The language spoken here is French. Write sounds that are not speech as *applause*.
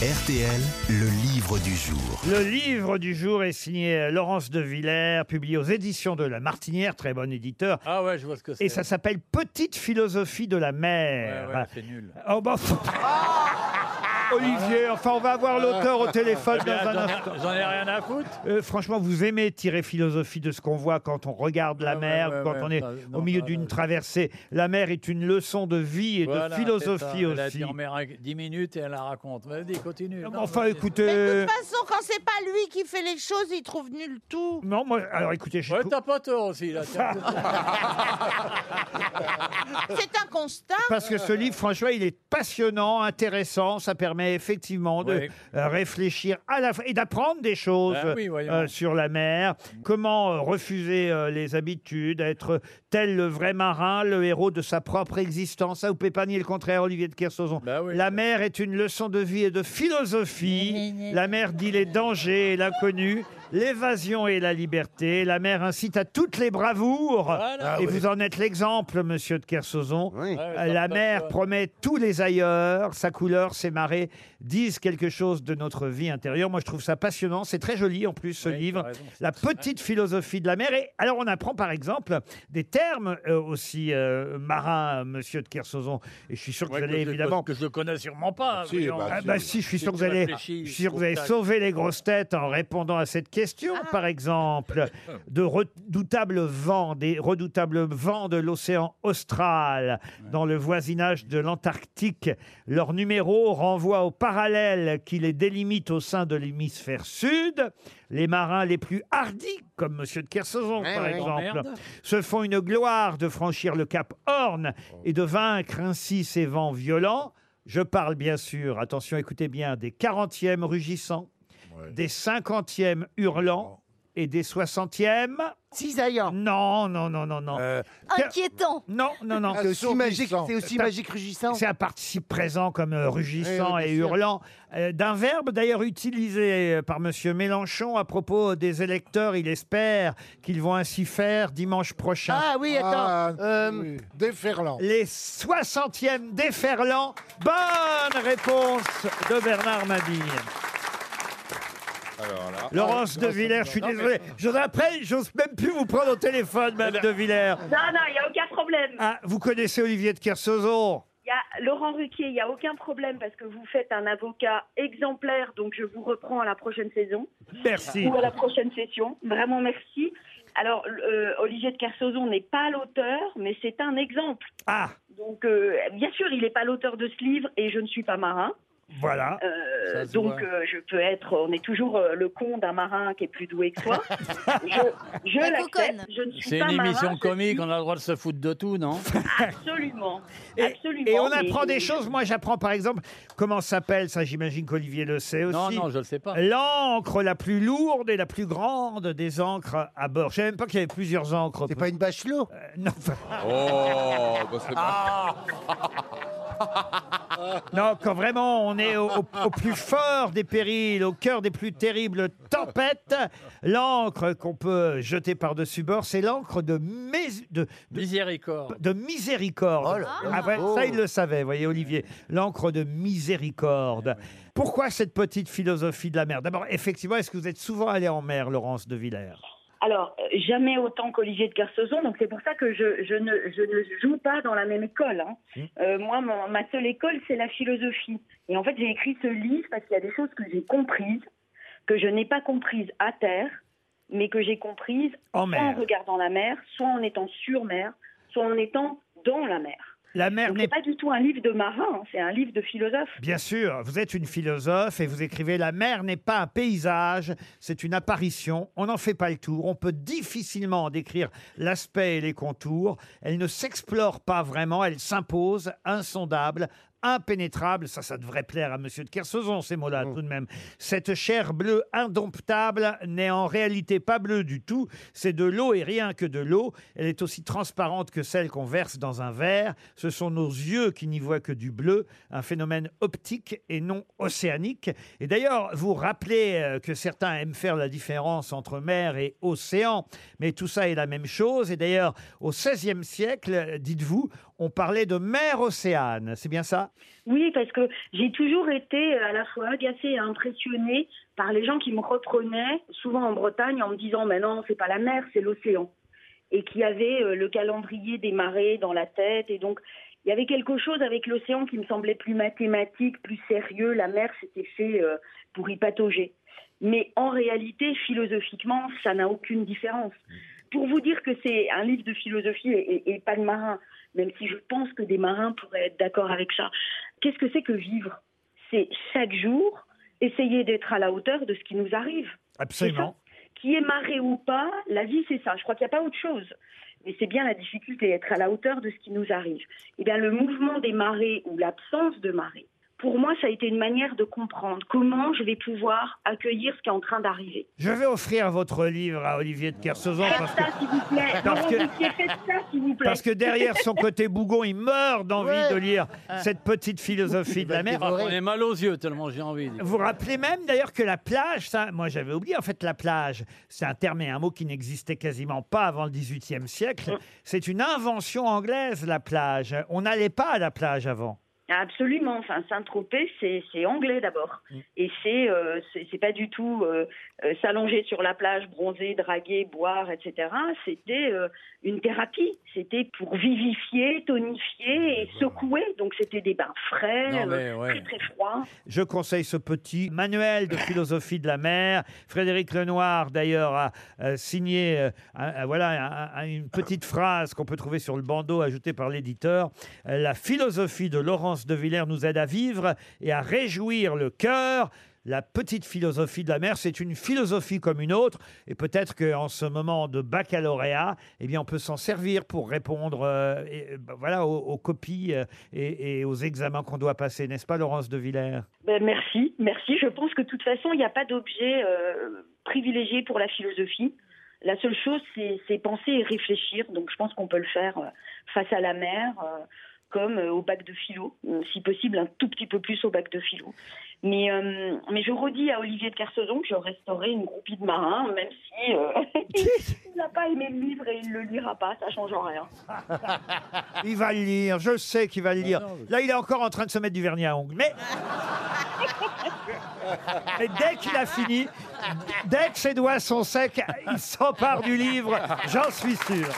RTL, le livre du jour. Le livre du jour est signé Laurence de Villers, publié aux éditions de La Martinière, très bon éditeur. Ah ouais, je vois ce que c'est. Et ça s'appelle Petite philosophie de la Ouais, mer. ouais, c'est nul. Oh bah, pff. *laughs* Olivier, enfin on va avoir l'auteur au téléphone dans un instant. j'en ai rien à foutre. Euh, franchement, vous aimez tirer philosophie de ce qu'on voit quand on regarde la ouais, mer, ouais, quand ouais, on est bah, au milieu bah, d'une traversée. La mer est une leçon de vie et Voilà, de philosophie ça. Elle a aussi. en mer 10 minutes et elle la raconte. Vas-y, continue. Non, Enfin, écoutez. Mais de euh, toute façon, quand c'est pas lui qui fait les choses, il trouve nul tout. Non, moi, alors écoutez, je Ouais, t'as pas tort aussi, là. *laughs* C'est un constat. Parce que ce livre, franchement, il est passionnant, intéressant. Ça permet effectivement de Oui. euh, réfléchir à la fois et d'apprendre des choses Ah oui, voyons. euh, sur la mer. Comment euh, refuser euh, les habitudes, être tel le vrai marin, le héros de sa propre existence? Ça, vous pouvez pas nier le contraire, Olivier de Kersauzon? Bah oui. La mer est une leçon de vie et de philosophie. La mer dit les dangers et l'inconnu. L'évasion et la liberté. La mer incite à toutes les bravoures. Voilà. et vous en êtes l'exemple, monsieur de Kersauzon. Ouais, Euh, ça La me mer promet tous les ailleurs. Sa couleur, ses marées disent quelque chose de notre vie intérieure. Moi, je trouve ça passionnant. C'est très joli en plus ce Oui, livre. La petite philosophie de la mer. Et alors, on apprend par exemple des termes euh, aussi euh, marins, monsieur de Kersauzon. Et je suis sûr que Ouais, vous allez je- évidemment. Que je ne connais sûrement pas. Si, voyons. bah, Ah bah si, je suis Si sûr que vous tu allez, réfléchis, je suis sûr que vous allez sauver les grosses têtes en répondant à cette question. Par exemple, de redoutables vents, des redoutables vents de l'océan austral dans le voisinage de l'Antarctique. Leur numéro renvoie au parallèle qui les délimite au sein de l'hémisphère sud. Les marins les plus hardis, comme Monsieur de Kersauzon Ouais, par ouais. exemple, se font une gloire de franchir le cap Horn et de vaincre ainsi ces vents violents. Je parle bien sûr, attention, écoutez bien, des 40e rugissants, des 50e hurlants et des 60e. Cisaillant. Non, non, non, non, non. Euh, Inquiétant. Non, non, non. C'est aussi magique, c'est aussi magique rugissant. C'est un participe présent comme euh, rugissant et hurlant, euh, d'un verbe d'ailleurs utilisé euh, par Monsieur Mélenchon à propos des électeurs. Il espère qu'ils vont ainsi faire dimanche prochain. Ah oui, attends. Ah, Euh, oui. Déferlant. Les 60e déferlants. Bonne réponse de Bernard Mabille. Laurence de Villers, je suis désolé. Je après, j'ose même plus vous prendre au téléphone, Madame de Villers. Non, non, il n'y a aucun problème. Ah, vous connaissez Olivier de Kersauzon Il y a Laurent Ruquier, il n'y a aucun problème parce que vous faites un avocat exemplaire, donc je vous reprends à la prochaine saison Merci. ou à la prochaine session. Vraiment merci. Alors, euh, Olivier de Kersauzon n'est pas l'auteur, mais c'est un exemple. Ah, Donc, euh, bien sûr, il n'est pas l'auteur de ce livre et je ne suis pas marin. Voilà. Euh, donc, euh, je peux être, on est toujours euh, le con d'un marin qui est plus doué que soi. *laughs* je je La l'accepte. Je ne suis C'est pas une marin, émission je comique, suis- on a le droit de se foutre de tout, non? Absolument. Et, Absolument. et on mais- apprend des choses. Moi, j'apprends par exemple comment s'appelle, ça j'imagine qu'Olivier le sait aussi. Non, non, je ne le sais pas. L'encre la plus lourde et la plus grande des encres à bord. Je savais même pas qu'il y avait plusieurs encres. C'est pas une bachelot? Euh, non, Oh, bah c'est *laughs* *laughs* non, quand vraiment on est au, au- au plus fort des périls, au cœur des plus terribles tempêtes, l'encre qu'on peut jeter par-dessus bord, c'est l'encre de, més- de, de, Miséricorde. de miséricorde. Oh là là. Ah ouais, ça, il le savait, voyez, Olivier. L'encre de miséricorde. Pourquoi cette petite philosophie de la mer? D'abord, effectivement, est-ce que vous êtes souvent allé en mer, Laurence de Villers? Alors, jamais autant qu'Olivier de Kersauzon, donc c'est pour ça que je, je, ne, je ne joue pas dans la même école. hein. Mmh. Euh, moi, ma seule école, c'est la philosophie. Et en fait, j'ai écrit ce livre parce qu'il y a des choses que j'ai comprises, que je n'ai pas comprises à terre, mais que j'ai comprises En soit en mer. regardant la mer, soit en étant sur mer, soit en étant dans la mer. La mer n'est pas du tout un livre de marin, c'est un livre de philosophe. Bien sûr, vous êtes une philosophe et vous écrivez La mer n'est pas un paysage, c'est une apparition. On n'en fait pas le tour. On peut difficilement en décrire l'aspect et les contours. Elle ne s'explore pas vraiment, elle s'impose, insondable, impénétrable. Ça, ça devrait plaire à Monsieur de Kersauzon, ces mots-là, tout de même. Cette chair bleue indomptable n'est en réalité pas bleue du tout. C'est de l'eau et rien que de l'eau. Elle est aussi transparente que celle qu'on verse dans un verre. Ce sont nos yeux qui n'y voient que du bleu, un phénomène optique et non océanique. Et d'ailleurs, vous rappelez euh, que certains aiment faire la différence entre mer et océan, mais tout ça est la même chose. Et d'ailleurs, au XVIe siècle, dites-vous, on parlait de mer Océane. C'est bien ça? Oui, parce que j'ai toujours été euh, à la fois agacée et impressionnée par les gens qui me reprenaient, souvent en Bretagne, en me disant Mais non, c'est pas la mer, c'est l'océan. Et qui avaient euh, le calendrier des marées dans la tête. Et donc, il y avait quelque chose avec l'océan qui me semblait plus mathématique, plus sérieux. La mer, c'était fait euh, pour y patauger. Mais en réalité, philosophiquement, ça n'a aucune différence. Pour vous dire que c'est un livre de philosophie et, et- et pas de marin, même si je pense que des marins pourraient être d'accord avec ça, qu'est-ce que c'est que vivre? C'est chaque jour essayer d'être à la hauteur de ce qui nous arrive. Absolument. Qui est marée ou pas, la vie c'est ça. Je crois qu'il n'y a pas autre chose. Mais c'est bien la difficulté, être à la hauteur de ce qui nous arrive. Eh bien, le mouvement des marées ou l'absence de marée, pour moi, ça a été une manière de comprendre comment je vais pouvoir accueillir ce qui est en train d'arriver. Je vais offrir votre livre à Olivier de Kersauzon parce Faites que, ça, s'il vous plaît. Parce que- Ruquier, faites ça, s'il vous plaît. parce que derrière son côté bougon, il meurt d'envie Ouais. de lire cette petite philosophie de la mer. On est mal aux yeux tellement j'ai envie. Vous vous rappelez même d'ailleurs que la plage, ça, moi j'avais oublié, en fait la plage, c'est un terme et un mot qui n'existait quasiment pas avant le XVIIIe siècle. C'est une invention anglaise, la plage. On n'allait pas à la plage avant. Absolument. Enfin, Saint-Tropez, c'est anglais d'abord. Et c'est euh, c'est pas du tout euh, euh, s'allonger sur la plage, bronzer, draguer, boire, etc. C'était euh, une thérapie. C'était pour vivifier, tonifier et secouer. Donc c'était des bains frais, Non, mais ouais. très très froids. Je conseille ce petit manuel de philosophie de la mer. Frédéric Lenoir, d'ailleurs, a signé voilà, un- un- une petite phrase qu'on peut trouver sur le bandeau ajouté par l'éditeur. La philosophie de Laurence de Villers nous aide à vivre et à réjouir le cœur. La petite philosophie de la mer, c'est une philosophie comme une autre, et peut-être qu'en ce moment de baccalauréat, eh bien, on peut s'en servir pour répondre, euh, ben, voilà, aux, copies euh, et, aux examens qu'on doit passer, n'est-ce pas, Laurence de Villers? Ben, merci, merci. Je pense que de toute façon, il n'y a pas d'objet euh, privilégié pour la philosophie. La seule chose, c'est penser et réfléchir. Donc, je pense qu'on peut le faire face à la mer, comme euh, au bac de philo, ou si possible un tout petit peu plus au bac de philo. Mais, euh, mais je redis à Olivier de Kersauzon que je resterai une groupie de marins, même si euh, *laughs* il n'a pas aimé le livre et il ne le lira pas, ça change rien. *laughs* Il va le lire, je sais qu'il va le lire. Là, il est encore en train de se mettre du vernis à ongles. Mais, *laughs* mais dès qu'il a fini, dès que ses doigts sont secs, il s'empare du livre, j'en suis sûr.